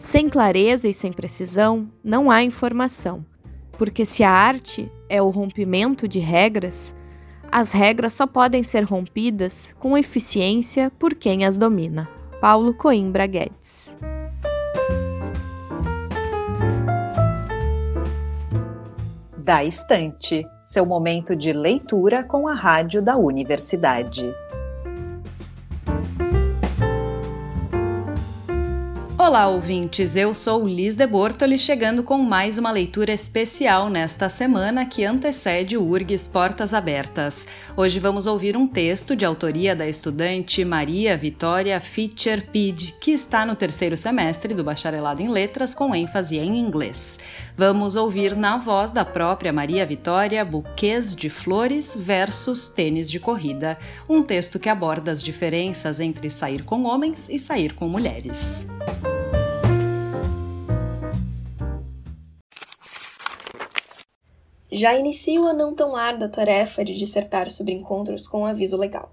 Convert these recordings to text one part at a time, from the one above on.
Sem clareza e sem precisão, não há informação, porque se a arte é o rompimento de regras, as regras só podem ser rompidas com eficiência por quem as domina. Paulo Coimbra Guedes. Da Estante, seu momento de leitura com a rádio da universidade. Olá, ouvintes! Eu sou Liz de Bortoli, chegando com mais uma leitura especial nesta semana que antecede o URGS Portas Abertas. Hoje vamos ouvir um texto de autoria da estudante Maria Vitória Fitcher Pid, que está no terceiro semestre do Bacharelado em Letras com ênfase em inglês. Vamos ouvir na voz da própria Maria Vitória Buquês de Flores versus Tênis de Corrida, um texto que aborda as diferenças entre sair com homens e sair com mulheres. Já inicio a não tão árda tarefa de dissertar sobre encontros com aviso legal.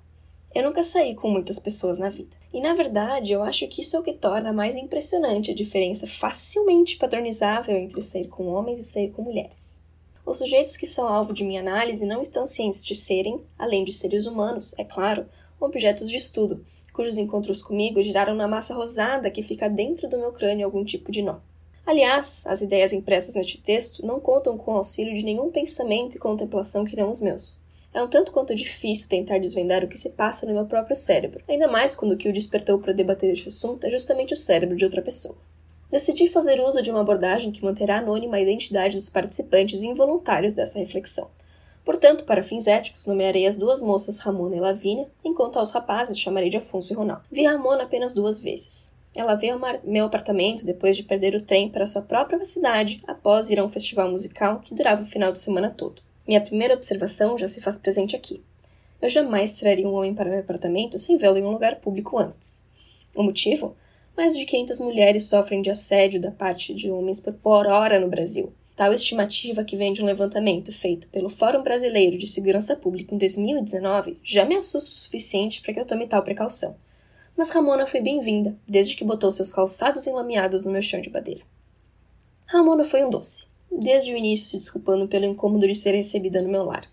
Eu nunca saí com muitas pessoas na vida. E na verdade, eu acho que isso é o que torna mais impressionante a diferença facilmente padronizável entre sair com homens e sair com mulheres. Os sujeitos que são alvo de minha análise não estão cientes de serem, além de seres humanos, é claro, objetos de estudo, cujos encontros comigo giraram na massa rosada que fica dentro do meu crânio algum tipo de nó. Aliás, as ideias impressas neste texto não contam com o auxílio de nenhum pensamento e contemplação que não os meus. É um tanto quanto difícil tentar desvendar o que se passa no meu próprio cérebro, ainda mais quando o que o despertou para debater este assunto é justamente o cérebro de outra pessoa. Decidi fazer uso de uma abordagem que manterá anônima a identidade dos participantes involuntários dessa reflexão. Portanto, para fins éticos, nomearei as duas moças Ramona e Lavínia, enquanto aos rapazes chamarei de Afonso e Ronaldo. Vi Ramona apenas duas vezes. Ela veio ao meu apartamento depois de perder o trem para sua própria cidade após ir a um festival musical que durava o final de semana todo. Minha primeira observação já se faz presente aqui. Eu jamais traria um homem para meu apartamento sem vê-lo em um lugar público antes. O motivo? Mais de 500 mulheres sofrem de assédio da parte de homens por hora no Brasil. Tal estimativa que vem de um levantamento feito pelo Fórum Brasileiro de Segurança Pública em 2019 já me assusta o suficiente para que eu tome tal precaução mas Ramona foi bem-vinda, desde que botou seus calçados enlameados no meu chão de madeira. Ramona foi um doce, desde o início se desculpando pelo incômodo de ser recebida no meu lar.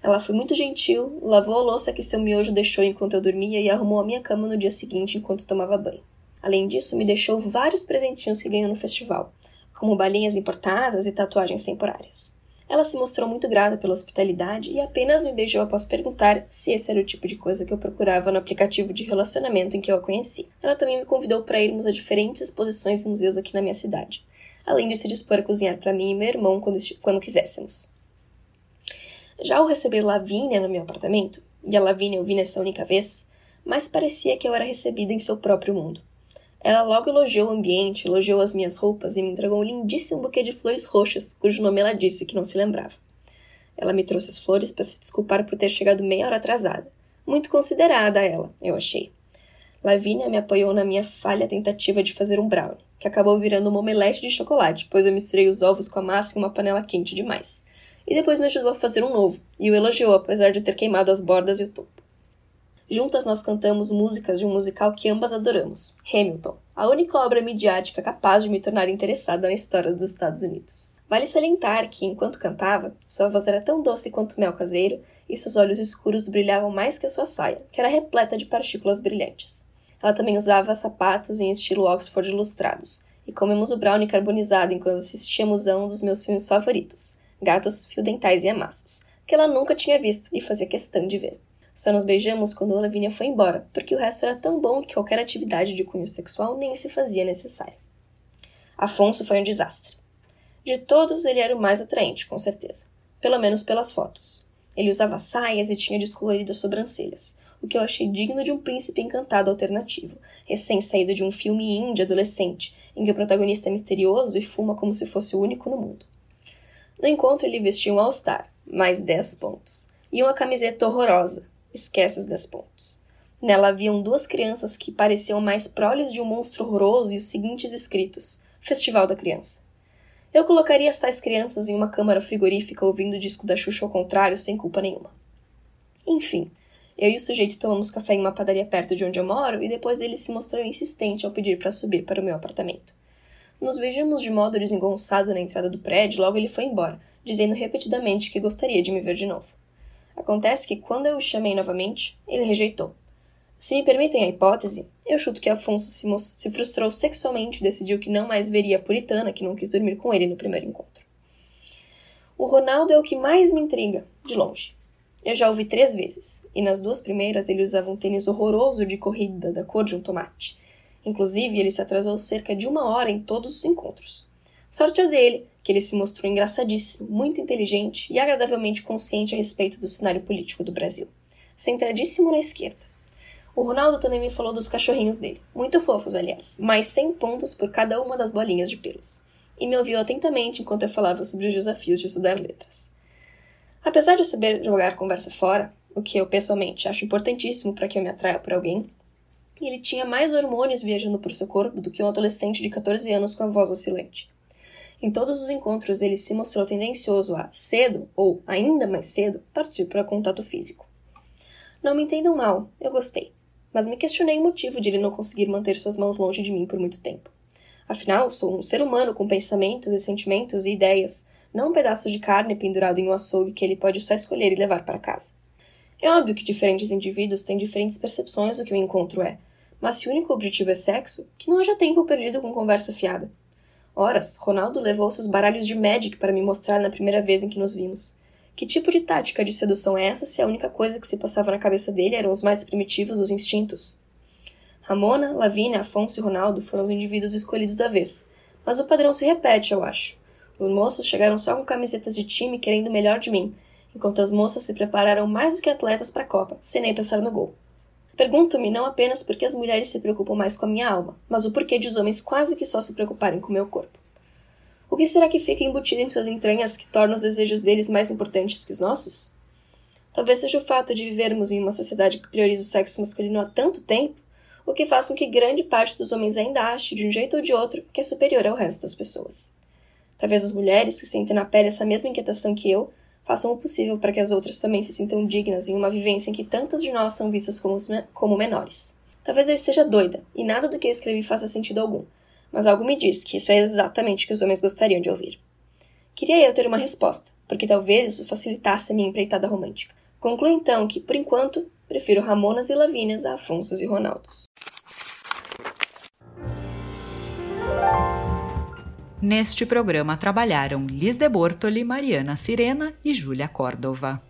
Ela foi muito gentil, lavou a louça que seu miojo deixou enquanto eu dormia e arrumou a minha cama no dia seguinte enquanto tomava banho. Além disso, me deixou vários presentinhos que ganhou no festival, como balinhas importadas e tatuagens temporárias. Ela se mostrou muito grata pela hospitalidade e apenas me beijou após perguntar se esse era o tipo de coisa que eu procurava no aplicativo de relacionamento em que eu a conheci. Ela também me convidou para irmos a diferentes exposições e museus aqui na minha cidade, além de se dispor a cozinhar para mim e meu irmão quando, quando quiséssemos. Já ao receber Lavínia no meu apartamento, e a Lavínia eu vi nessa única vez, mais parecia que eu era recebida em seu próprio mundo. Ela logo elogiou o ambiente, elogiou as minhas roupas e me entregou um lindíssimo buquê de flores roxas, cujo nome ela disse que não se lembrava. Ela me trouxe as flores para se desculpar por ter chegado meia hora atrasada. Muito considerada ela, eu achei. Lavínia me apoiou na minha falha tentativa de fazer um brownie, que acabou virando uma omelete de chocolate, pois eu misturei os ovos com a massa em uma panela quente demais. E depois me ajudou a fazer um novo, e o elogiou apesar de eu ter queimado as bordas e o topo. Juntas nós cantamos músicas de um musical que ambas adoramos, Hamilton, a única obra midiática capaz de me tornar interessada na história dos Estados Unidos. Vale salientar que, enquanto cantava, sua voz era tão doce quanto mel caseiro e seus olhos escuros brilhavam mais que a sua saia, que era repleta de partículas brilhantes. Ela também usava sapatos em estilo Oxford ilustrados, e comemos o brownie carbonizado enquanto assistíamos a um dos meus filmes favoritos, Gatos, Fio Dentais e Amassos, que ela nunca tinha visto e fazia questão de ver. Só nos beijamos quando Lavínia foi embora, porque o resto era tão bom que qualquer atividade de cunho sexual nem se fazia necessária. Afonso foi um desastre. De todos, ele era o mais atraente, com certeza. Pelo menos pelas fotos. Ele usava saias e tinha descoloridas sobrancelhas, o que eu achei digno de um príncipe encantado alternativo, recém-saído de um filme indie adolescente, em que o protagonista é misterioso e fuma como se fosse o único no mundo. No encontro, ele vestia um All-Star, mais 10 pontos, e uma camiseta horrorosa, esquece os 10 pontos. Nela haviam duas crianças que pareciam mais proles de um monstro horroroso e os seguintes escritos: Festival da Criança. Eu colocaria essas crianças em uma câmara frigorífica ouvindo o disco da Xuxa ao contrário, sem culpa nenhuma. Enfim, eu e o sujeito tomamos café em uma padaria perto de onde eu moro e depois ele se mostrou insistente ao pedir para subir para o meu apartamento. Nos beijamos de modo desengonçado na entrada do prédio, logo ele foi embora, dizendo repetidamente que gostaria de me ver de novo. Acontece que, quando eu o chamei novamente, ele rejeitou. Se me permitem a hipótese, eu chuto que Afonso se, se frustrou sexualmente e decidiu que não mais veria a puritana que não quis dormir com ele no primeiro encontro. O Ronaldo é o que mais me intriga, de longe. Eu já ouvi três vezes, e nas duas primeiras ele usava um tênis horroroso de corrida da cor de um tomate. Inclusive, ele se atrasou cerca de uma hora em todos os encontros. Sorte a dele, que ele se mostrou engraçadíssimo, muito inteligente e agradavelmente consciente a respeito do cenário político do Brasil. Centradíssimo na esquerda. O Ronaldo também me falou dos cachorrinhos dele, muito fofos, aliás, mais 100 pontos por cada uma das bolinhas de pelos. E me ouviu atentamente enquanto eu falava sobre os desafios de estudar letras. Apesar de eu saber jogar conversa fora, o que eu pessoalmente acho importantíssimo para que eu me atraia por alguém, ele tinha mais hormônios viajando por seu corpo do que um adolescente de 14 anos com a voz oscilante. Em todos os encontros, ele se mostrou tendencioso a, cedo ou ainda mais cedo, partir para contato físico. Não me entendam mal, eu gostei, mas me questionei o motivo de ele não conseguir manter suas mãos longe de mim por muito tempo. Afinal, sou um ser humano com pensamentos e sentimentos e ideias, não um pedaço de carne pendurado em um açougue que ele pode só escolher e levar para casa. É óbvio que diferentes indivíduos têm diferentes percepções do que o encontro é, mas se o único objetivo é sexo, que não haja tempo perdido com conversa fiada. Horas, Ronaldo levou seus baralhos de Magic para me mostrar na primeira vez em que nos vimos. Que tipo de tática de sedução é essa se a única coisa que se passava na cabeça dele eram os mais primitivos dos instintos? Ramona, Lavínia, Afonso e Ronaldo foram os indivíduos escolhidos da vez, mas o padrão se repete, eu acho. Os moços chegaram só com camisetas de time querendo o melhor de mim, enquanto as moças se prepararam mais do que atletas para a Copa, sem nem pensar no gol. Pergunto-me não apenas por que as mulheres se preocupam mais com a minha alma, mas o porquê de os homens quase que só se preocuparem com o meu corpo. O que será que fica embutido em suas entranhas que torna os desejos deles mais importantes que os nossos? Talvez seja o fato de vivermos em uma sociedade que prioriza o sexo masculino há tanto tempo, o que faz com que grande parte dos homens ainda ache, de um jeito ou de outro, que é superior ao resto das pessoas. Talvez as mulheres que sentem na pele essa mesma inquietação que eu façam o possível para que as outras também se sintam dignas em uma vivência em que tantas de nós são vistas como, como menores. Talvez eu esteja doida e nada do que eu escrevi faça sentido algum, mas algo me diz que isso é exatamente o que os homens gostariam de ouvir. Queria eu ter uma resposta, porque talvez isso facilitasse a minha empreitada romântica. Concluo então que, por enquanto, prefiro Ramonas e Lavínias a Afonsos e Ronaldos. Neste programa trabalharam Liz de Bortoli, Mariana Sirena e Júlia Córdova.